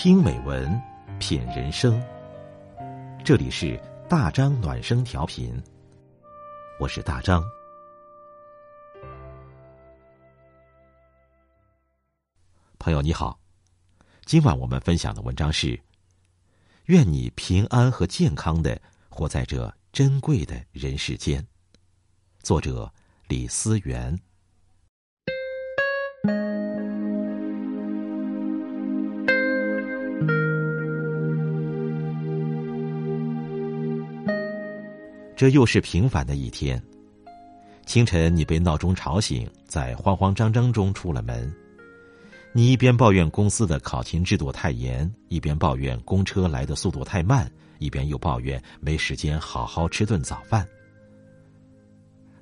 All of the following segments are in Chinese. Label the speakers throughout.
Speaker 1: 听美文，品人生。这里是大张暖声调频，我是大张。朋友你好，今晚我们分享的文章是：愿你平安和健康的活在这珍贵的人世间。作者李思源。这又是平凡的一天。清晨，你被闹钟吵醒，在慌慌张张中出了门。你一边抱怨公司的考勤制度太严，一边抱怨公车来的速度太慢，一边又抱怨没时间好好吃顿早饭。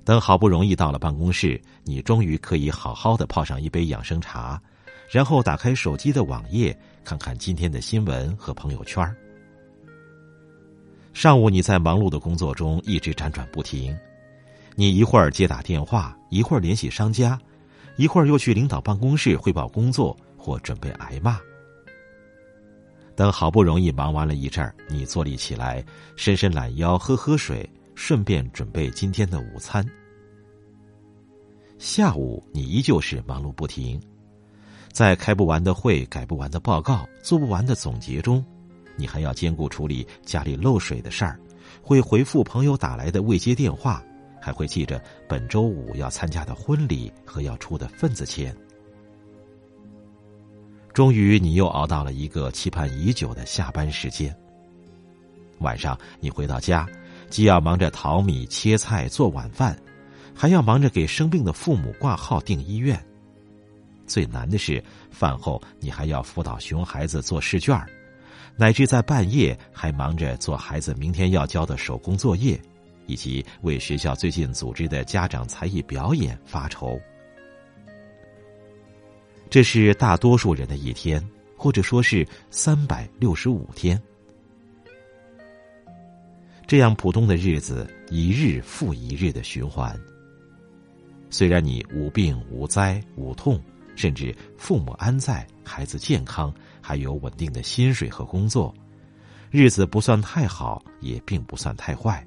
Speaker 1: 等好不容易到了办公室，你终于可以好好的泡上一杯养生茶，然后打开手机的网页，看看今天的新闻和朋友圈儿。上午你在忙碌的工作中一直辗转不停，你一会儿接打电话，一会儿联系商家，一会儿又去领导办公室汇报工作或准备挨骂。等好不容易忙完了一阵儿，你坐立起来，伸伸懒腰，喝喝水，顺便准备今天的午餐。下午你依旧是忙碌不停，在开不完的会、改不完的报告、做不完的总结中。你还要兼顾处理家里漏水的事儿，会回复朋友打来的未接电话，还会记着本周五要参加的婚礼和要出的份子钱。终于，你又熬到了一个期盼已久的下班时间。晚上，你回到家，既要忙着淘米、切菜、做晚饭，还要忙着给生病的父母挂号、订医院。最难的是，饭后你还要辅导熊孩子做试卷儿。乃至在半夜还忙着做孩子明天要交的手工作业，以及为学校最近组织的家长才艺表演发愁。这是大多数人的一天，或者说是三百六十五天。这样普通的日子，一日复一日的循环。虽然你无病无灾无痛，甚至父母安在，孩子健康。还有稳定的薪水和工作，日子不算太好，也并不算太坏。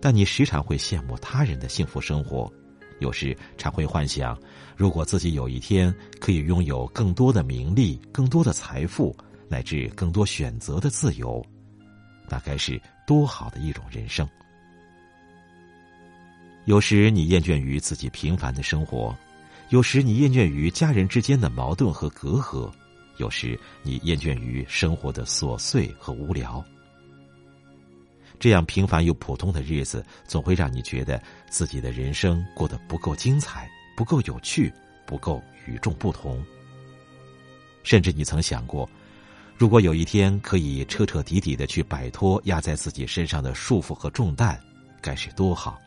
Speaker 1: 但你时常会羡慕他人的幸福生活，有时常会幻想，如果自己有一天可以拥有更多的名利、更多的财富，乃至更多选择的自由，那该是多好的一种人生。有时你厌倦于自己平凡的生活。有时你厌倦于家人之间的矛盾和隔阂，有时你厌倦于生活的琐碎和无聊。这样平凡又普通的日子，总会让你觉得自己的人生过得不够精彩、不够有趣、不够与众不同。甚至你曾想过，如果有一天可以彻彻底底的去摆脱压在自己身上的束缚和重担，该是多好。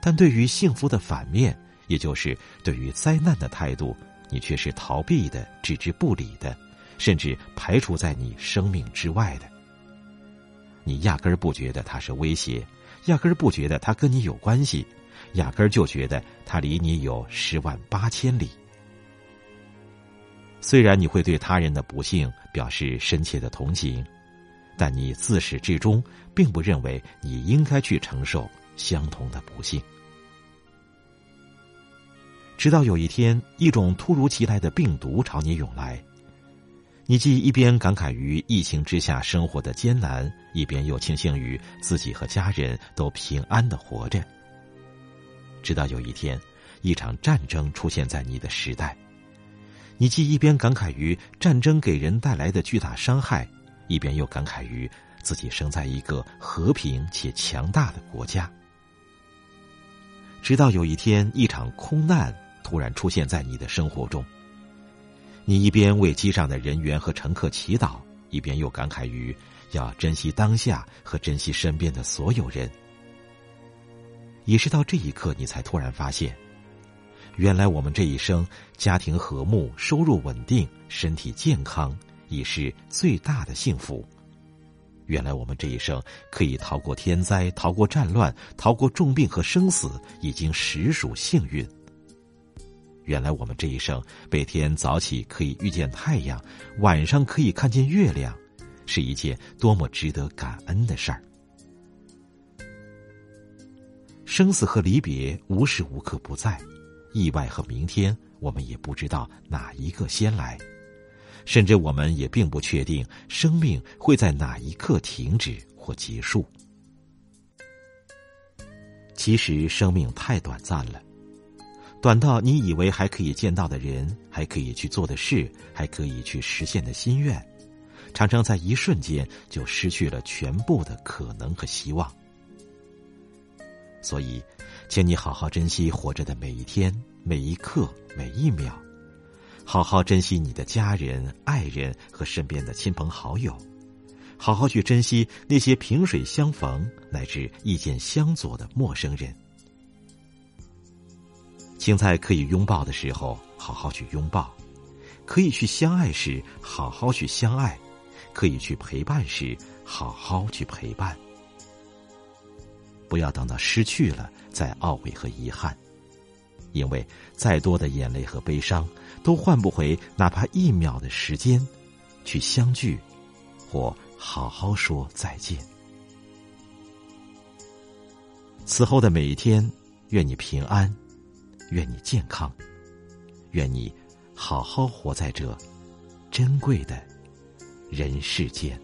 Speaker 1: 但对于幸福的反面，也就是对于灾难的态度，你却是逃避的、置之不理的，甚至排除在你生命之外的。你压根儿不觉得它是威胁，压根儿不觉得它跟你有关系，压根儿就觉得它离你有十万八千里。虽然你会对他人的不幸表示深切的同情，但你自始至终并不认为你应该去承受。相同的不幸，直到有一天，一种突如其来的病毒朝你涌来，你既一边感慨于疫情之下生活的艰难，一边又庆幸于自己和家人都平安的活着。直到有一天，一场战争出现在你的时代，你既一边感慨于战争给人带来的巨大伤害，一边又感慨于自己生在一个和平且强大的国家。直到有一天，一场空难突然出现在你的生活中。你一边为机上的人员和乘客祈祷，一边又感慨于要珍惜当下和珍惜身边的所有人。也是到这一刻，你才突然发现，原来我们这一生家庭和睦、收入稳定、身体健康，已是最大的幸福。原来我们这一生可以逃过天灾、逃过战乱、逃过重病和生死，已经实属幸运。原来我们这一生，每天早起可以遇见太阳，晚上可以看见月亮，是一件多么值得感恩的事儿。生死和离别无时无刻不在，意外和明天，我们也不知道哪一个先来，甚至我们也并不确定生命会在哪一刻停止或结束。其实生命太短暂了，短到你以为还可以见到的人，还可以去做的事，还可以去实现的心愿，常常在一瞬间就失去了全部的可能和希望。所以，请你好好珍惜活着的每一天、每一刻、每一秒，好好珍惜你的家人、爱人和身边的亲朋好友。好好去珍惜那些萍水相逢乃至意见相左的陌生人，请在可以拥抱的时候好好去拥抱，可以去相爱时好好去相爱，可以去陪伴时好好去陪伴。不要等到失去了再懊悔和遗憾，因为再多的眼泪和悲伤都换不回哪怕一秒的时间去相聚，或。好好说再见。此后的每一天，愿你平安，愿你健康，愿你好好活在这珍贵的人世间。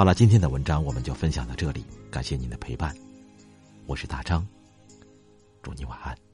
Speaker 1: 好了，今天的文章我们就分享到这里，感谢您的陪伴，我是大张，祝你晚安。